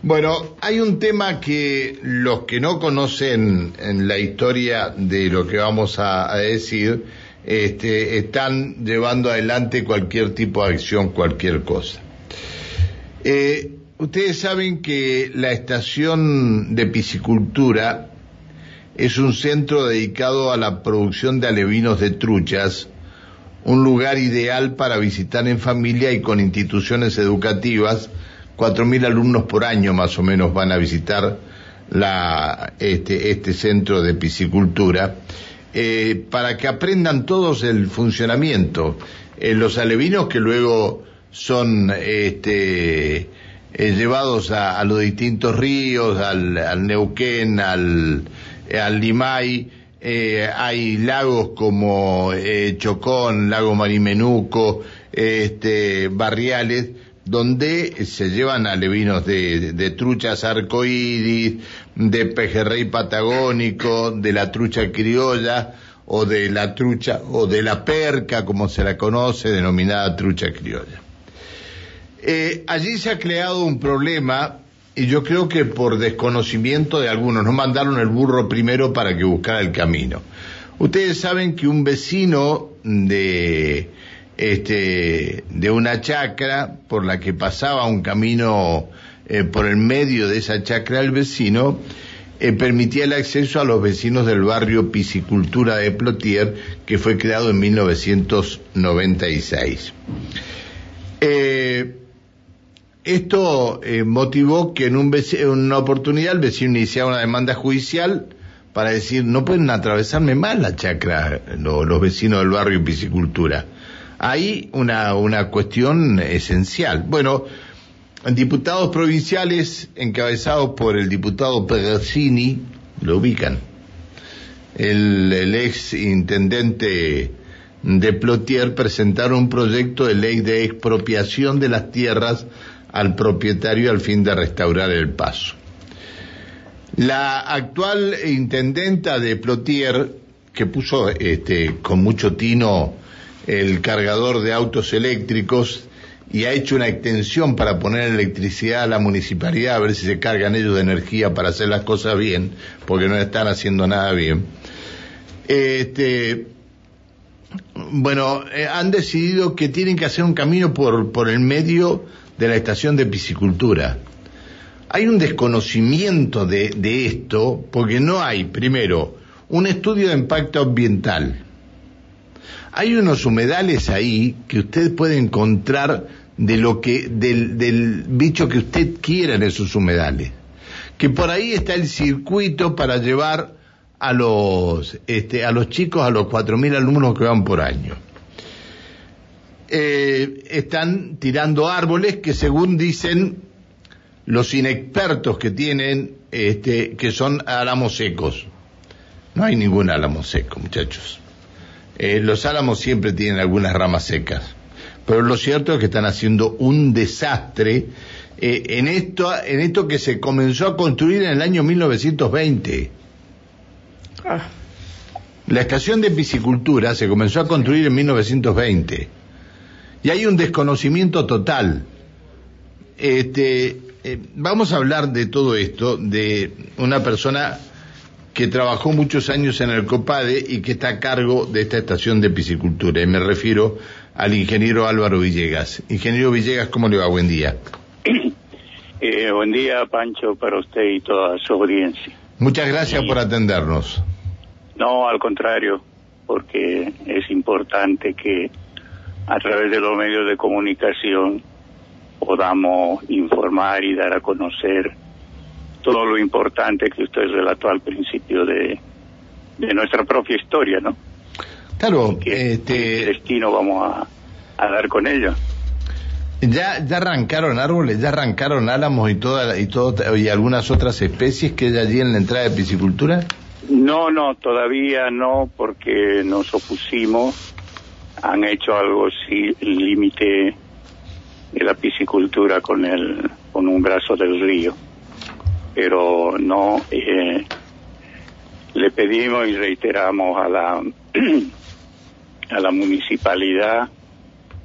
Bueno, hay un tema que los que no conocen en la historia de lo que vamos a, decir, este, están llevando adelante cualquier tipo de acción, cualquier cosa. Eh, ustedes saben que la estación de piscicultura es un centro dedicado a la producción de alevinos de truchas, un lugar ideal para visitar en familia y con instituciones educativas 4.000 alumnos por año más o menos van a visitar la, este, este centro de piscicultura eh, para que aprendan todos el funcionamiento. Eh, los alevinos que luego son este, eh, llevados a, los distintos ríos, al, Neuquén, al, al Limay, hay lagos como Chocón, Lago Marimenuco, este, barriales, donde se llevan alevinos de, truchas arcoíris, de pejerrey patagónico, de la trucha criolla, o de la trucha, o de la perca, como se la conoce, denominada trucha criolla. Eh, allí se ha creado un problema, y yo creo que por desconocimiento de algunos, no mandaron el burro primero para que buscara el camino. Ustedes saben que un vecino de este, de una chacra por la que pasaba un camino eh, por el medio de esa chacra del vecino, eh, permitía el acceso a los vecinos del barrio Piscicultura de Plotier, que fue creado en 1996. Eh, esto motivó que en, un una oportunidad el vecino iniciara una demanda judicial para decir, no pueden atravesarme más la chacra los vecinos del barrio Piscicultura hay una, una cuestión esencial. Bueno, diputados provinciales encabezados por el diputado Pegazzini, lo ubican, el, el ex intendente de Plotier presentaron un proyecto de ley de expropiación de las tierras al propietario al fin de restaurar el paso. La actual intendenta de Plotier, que puso este, con mucho tino el cargador de autos eléctricos y ha hecho una extensión para poner electricidad a la municipalidad, a ver si se cargan ellos de energía para hacer las cosas bien, porque no están haciendo nada bien. Este, bueno, eh, han decidido que tienen que hacer un camino por, por el medio de la estación de piscicultura. Hay un desconocimiento de, de esto, porque no hay, primero, un estudio de impacto ambiental hay unos humedales ahí que usted puede encontrar de lo que, del, bicho que usted quiera en esos humedales. Que por ahí está el circuito para llevar a los, este, a los chicos, a los 4.000 alumnos que van por año. Eh, están tirando árboles que según dicen los inexpertos que tienen, este, que son álamos secos. No hay ningún álamo seco, muchachos. Eh, los álamos siempre tienen algunas ramas secas, pero lo cierto es que están haciendo un desastre eh, en, esto, en esto que se comenzó a construir en el año 1920. Ah. La estación de piscicultura se comenzó a construir en 1920 y hay un desconocimiento total. Este, eh, vamos a hablar de todo esto de una persona que trabajó muchos años en el COPADE y que está a cargo de esta estación de piscicultura. Y me refiero al ingeniero Álvaro Villegas. Ingeniero Villegas, ¿cómo le va? Buen día. Eh, buen día, Pancho, para usted y toda su audiencia. Muchas gracias por atendernos. No, al contrario, porque es importante que a través de los medios de comunicación podamos informar y dar a conocer todo lo importante que usted relató al principio de, nuestra propia historia, ¿no? Claro, este... destino vamos a, dar con ello. Ya, ya arrancaron árboles, ya arrancaron álamos y toda y todo y algunas otras especies que hay allí en la entrada de piscicultura. No, no, todavía no, porque nos opusimos. Han hecho algo sí, límite de la piscicultura con el con un brazo del río pero no eh, le pedimos y reiteramos a la a la municipalidad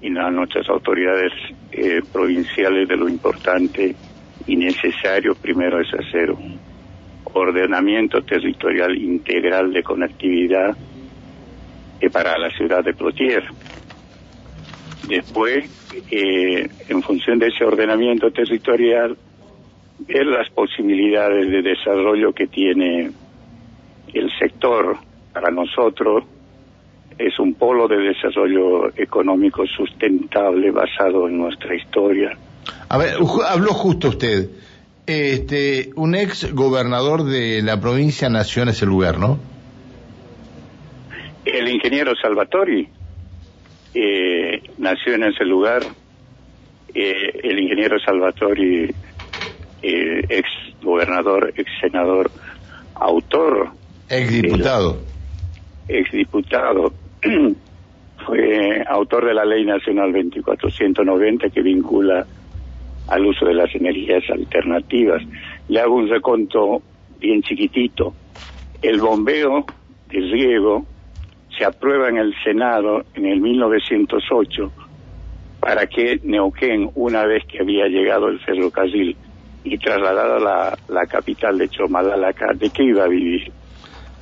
y a nuestras autoridades eh, provinciales de lo importante y necesario primero es hacer un ordenamiento territorial integral de conectividad para la ciudad de Plotier. Después, eh, en función de ese ordenamiento territorial, ver las posibilidades de desarrollo que tiene el sector para nosotros es un polo de desarrollo económico sustentable basado en nuestra historia. A ver, habló justo usted. Este, un ex gobernador de la provincia nació en ese lugar, ¿no? El ingeniero Salvatori eh, nació en ese lugar. Eh, el ingeniero Salvatori, eh, ex gobernador, ex senador, autor. Ex diputado. Ex diputado. fue autor de la Ley Nacional 2490 que vincula al uso de las energías alternativas. Le hago un reconto bien chiquitito. El bombeo de riego se aprueba en el Senado en el 1908 para que Neuquén, una vez que había llegado el ferrocarril y trasladado la, la capital de Chomalalaca, ¿de qué iba a vivir?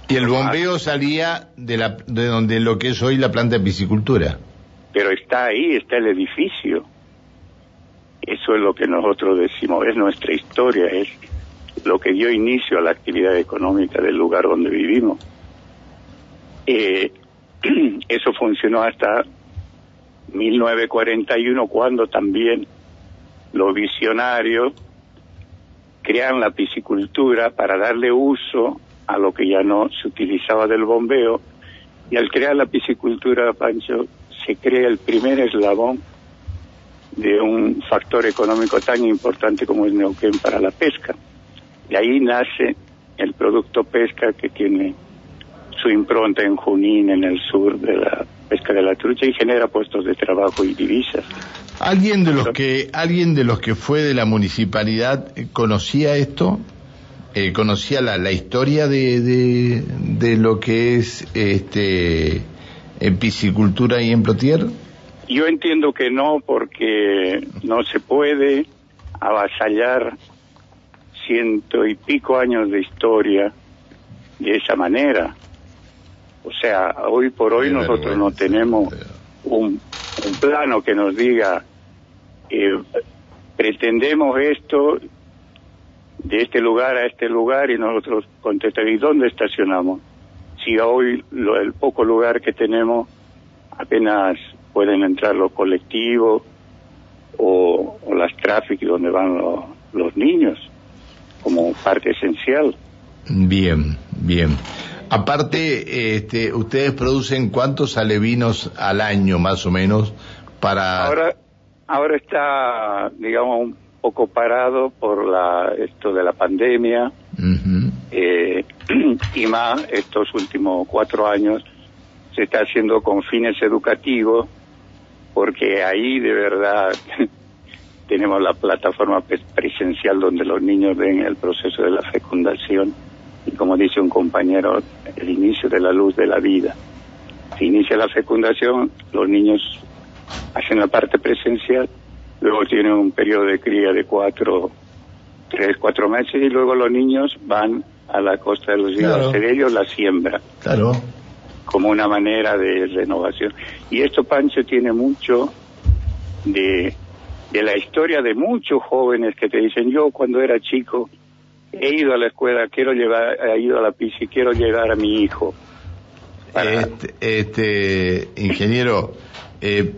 Y el bombeo salía de, la, de donde lo que es hoy la planta de piscicultura. Pero está ahí, está el edificio. Eso es lo que nosotros decimos, es nuestra historia, es lo que dio inicio a la actividad económica del lugar donde vivimos. Eh, eso funcionó hasta 1941 cuando también los visionarios crean la piscicultura para darle uso a lo que ya no se utilizaba del bombeo y al crear la piscicultura, Pancho, se crea el primer eslabón de un factor económico tan importante como el Neuquén para la pesca. De ahí nace el producto pesca que tiene su impronta en Junín, en el sur de la pesca de la trucha y genera puestos de trabajo y divisas. ¿Alguien de los que alguien de los que fue de la municipalidad eh, conocía esto? Eh, ¿Conocía la, la historia de, de, de, lo que es este en piscicultura y en Plotier? Yo entiendo que no, porque no se puede avasallar ciento y pico años de historia de esa manera. O sea, hoy por hoy nosotros no tenemos un, un, plano que nos diga, eh, pretendemos esto de este lugar a este lugar y nosotros contestamos, ¿y dónde estacionamos? Si hoy lo, el poco lugar que tenemos apenas pueden entrar los colectivos o, o las tráficos donde van los, los niños como parte esencial. Bien, bien. Aparte, este, ustedes producen cuántos alevinos al año, más o menos, para. Ahora, ahora está, digamos, un poco parado por la esto de la pandemia uh -huh. eh, y más estos últimos cuatro años se está haciendo con fines educativos porque ahí de verdad tenemos la plataforma presencial donde los niños ven el proceso de la fecundación y como dice un compañero, el inicio de la luz de la vida. Se inicia la fecundación, los niños hacen la parte presencial, luego tienen un periodo de cría de cuatro, tres, cuatro meses y luego los niños van a la costa de los ríos claro. hacer ellos la siembra. Claro. Como una manera de renovación. Y esto, Pancho, tiene mucho de, de la historia de muchos jóvenes que te dicen, yo cuando era chico, he ido a la escuela, quiero llevar, he ido a la piscina, quiero llevar a mi hijo. Este, este, ingeniero, eh,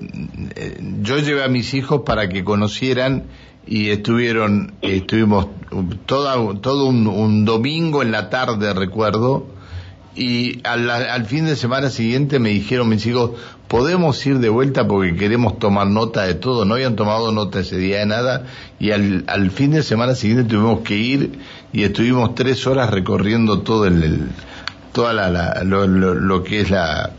yo llevé a mis hijos para que conocieran y estuvieron, estuvimos toda, todo un, un domingo en la tarde, recuerdo, y al, al, fin de semana siguiente me dijeron mis hijos, podemos ir de vuelta porque queremos tomar nota de todo, no habían tomado nota ese día de nada y al, al fin de semana siguiente tuvimos que ir y estuvimos tres horas recorriendo todo el, el toda la, la lo, lo, lo, que es la,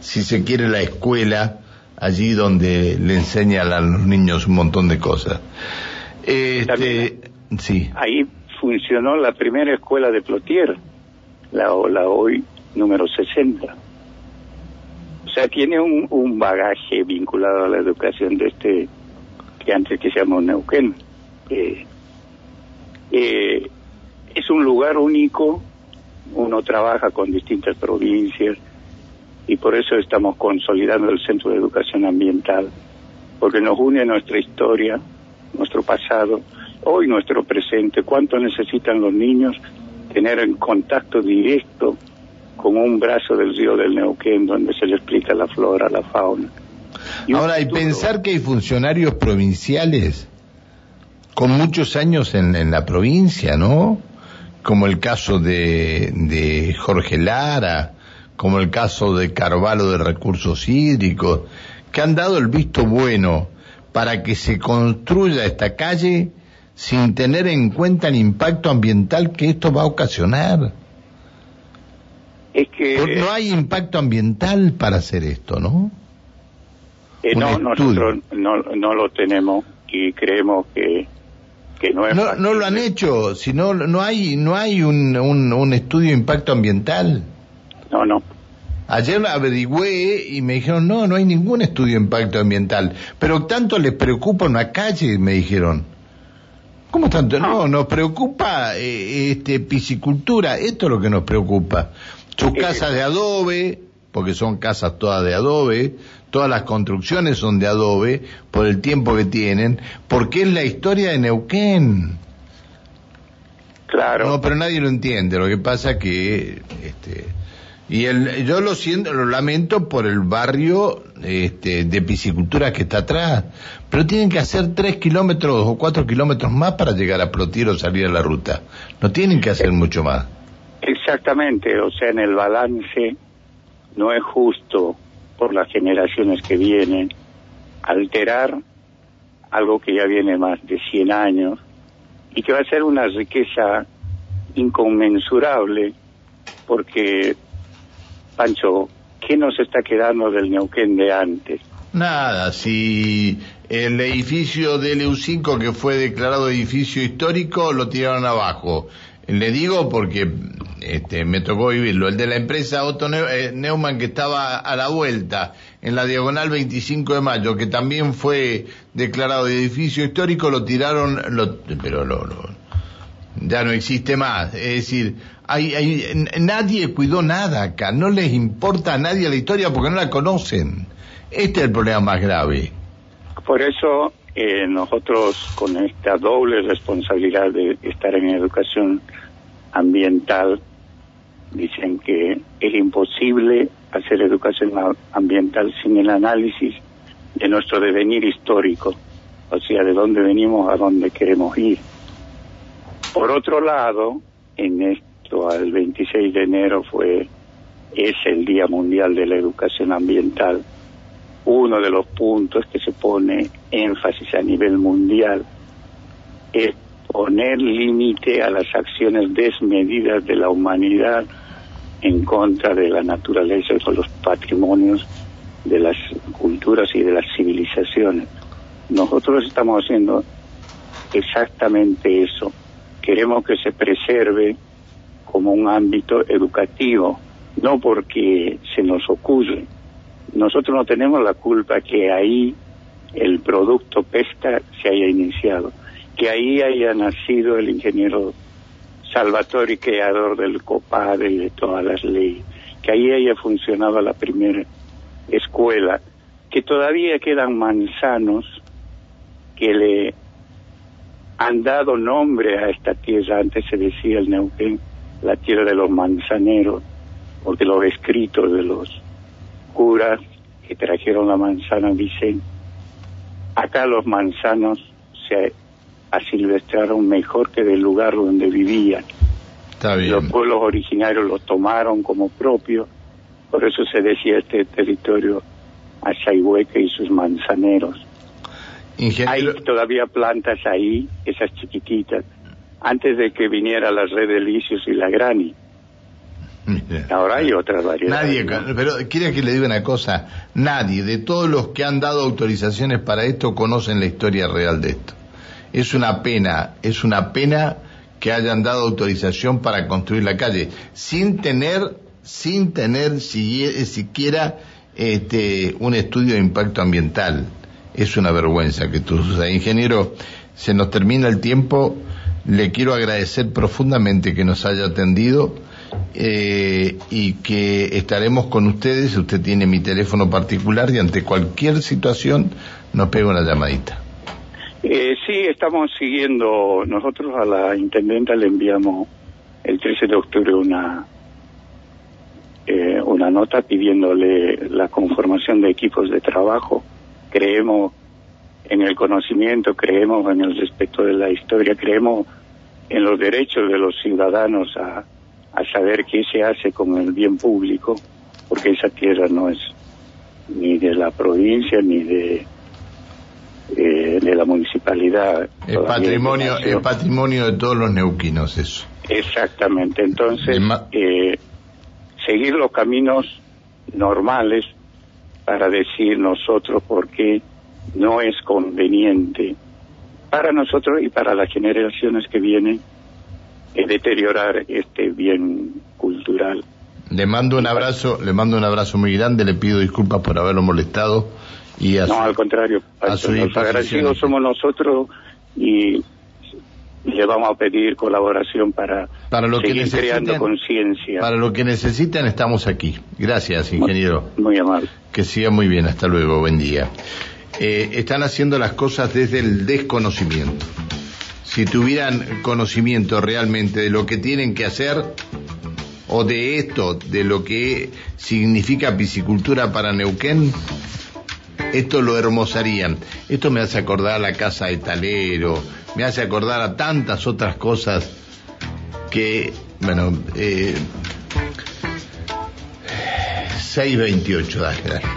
si se quiere la escuela, allí donde le enseñan a los niños un montón de cosas. Este, sí. Ahí funcionó la primera escuela de Plotier la, la hoy número 60. O sea, tiene un, un, bagaje vinculado a la educación de este, que antes que se llamó Neuquén. Eh, Eh, es un lugar único, uno trabaja con distintas provincias y por eso estamos consolidando el Centro de Educación Ambiental, porque nos une nuestra historia, nuestro pasado, hoy nuestro presente, cuánto necesitan los niños tener en contacto directo con un brazo del río del Neuquén donde se le explica la flora, la fauna. Ahora, y pensar que hay funcionarios provinciales con muchos años en, la provincia, ¿no? Como el caso de, de Jorge Lara, como el caso de Carvalho de Recursos Hídricos, que han dado el visto bueno para que se construya esta calle sin tener en cuenta el impacto ambiental que esto va a ocasionar. Es que no hay impacto ambiental para hacer esto, ¿no? Eh, no, nosotros no, no lo tenemos y creemos que que no es no, no lo han hecho, si no no hay no hay un, un, un estudio de impacto ambiental. No, no. Ayer averigüé y me dijeron, no, no hay ningún estudio de impacto ambiental. Pero tanto les preocupa una calle, me dijeron. ¿Cómo tanto? No, nos preocupa eh, este piscicultura, esto es lo que nos preocupa. Sus eh, casas de adobe, porque son casas todas de adobe, todas las construcciones son de adobe, por el tiempo que tienen, porque es la historia de Neuquén. Claro. No, pero nadie lo entiende, lo que pasa que este, y el, yo lo siento, lo lamento por el barrio este, de piscicultura que está atrás, pero tienen que hacer tres kilómetros o cuatro kilómetros más para llegar a Plotier o salir a la ruta. No tienen que hacer mucho más. Exactamente, o sea, en el balance no es justo por las generaciones que vienen alterar algo que ya viene más de 100 años y que va a ser una riqueza inconmensurable porque Pancho, ¿qué nos está quedando del Neuquén de antes? Nada, si el edificio del EU5 que fue declarado edificio histórico lo tiraron abajo. Le digo porque este, me tocó vivirlo. El de la empresa Otto eh, Neumann que estaba a la vuelta en la diagonal 25 de mayo, que también fue declarado edificio histórico, lo tiraron, lo, pero lo, ya no existe más. Es decir, hay, hay, nadie cuidó nada acá, no les importa a nadie la historia porque no la conocen. Este es el problema más grave. Por eso eh, nosotros con esta doble responsabilidad de estar en educación ambiental, dicen que es imposible hacer educación ambiental sin el análisis de nuestro devenir histórico, o sea, de dónde venimos a dónde queremos ir. Por otro lado, en esto, al 26 de enero fue, es el Día Mundial de la Educación Ambiental. Uno de los puntos que se pone énfasis a nivel mundial es poner límite a las acciones desmedidas de la humanidad en contra de la naturaleza y de los patrimonios de las culturas y de las civilizaciones. Nosotros estamos haciendo exactamente eso queremos que se preserve como un ámbito educativo, no porque se nos ocurre. Nosotros no tenemos la culpa que ahí el producto pesca se haya iniciado, que ahí haya nacido el ingeniero Salvatore, creador del COPADE y de todas las leyes, que ahí haya funcionado la primera escuela, que todavía quedan manzanos que le han dado nombre a esta tierra, antes se decía el Neuquén, la tierra de los manzaneros, porque los escritos de los curas que trajeron la manzana dicen, acá los manzanos se asilvestraron mejor que del lugar donde vivían. Los pueblos originarios los tomaron como propio, por eso se decía este territorio Achaihueque y sus manzaneros. Hay todavía plantas ahí, esas chiquititas, antes de que viniera la red de licios y la grani. Ahora hay otras variedades. Nadie, pero quiere que le diga una cosa, nadie de todos los que han dado autorizaciones para esto conocen la historia real de esto. Es una pena, es una pena que hayan dado autorización para construir la calle sin tener, sin tener siquiera este, un estudio de impacto ambiental es una vergüenza que tú, o ingeniero, se nos termina el tiempo. le quiero agradecer profundamente que nos haya atendido eh, y que estaremos con ustedes. Usted tiene mi teléfono particular y ante cualquier situación nos pega una llamadita. Eh, sí, estamos siguiendo. Nosotros a la intendenta le enviamos el 13 de octubre una eh, una nota pidiéndole la conformación de equipos de trabajo. Creemos en el conocimiento, creemos en el respeto de la historia, creemos en los derechos de los ciudadanos a, a saber qué se hace con el bien público, porque esa tierra no es ni de la provincia ni de eh, de la municipalidad. Es patrimonio, es patrimonio de todos los neuquinos eso. Exactamente. Entonces, eh, seguir los caminos normales para decir nosotros por qué no es conveniente para nosotros y para las generaciones que vienen eh, deteriorar este bien cultural. Le mando un abrazo, le mando un abrazo muy grande, le pido disculpas por haberlo molestado y no, al contrario, a los agradecidos somos nosotros y le vamos a pedir colaboración para, para lo seguir que creando conciencia. Para lo que necesiten estamos aquí. Gracias, ingeniero. Muy, amable. Que siga muy bien. Hasta luego. Buen día. Eh, están haciendo las cosas desde el desconocimiento. Si tuvieran conocimiento realmente de lo que tienen que hacer o de esto, de lo que significa piscicultura para Neuquén, esto lo hermosarían. Esto me hace acordar a la casa de Talero, me hace acordar a tantas otras cosas que, bueno, eh, 628, dale, dale.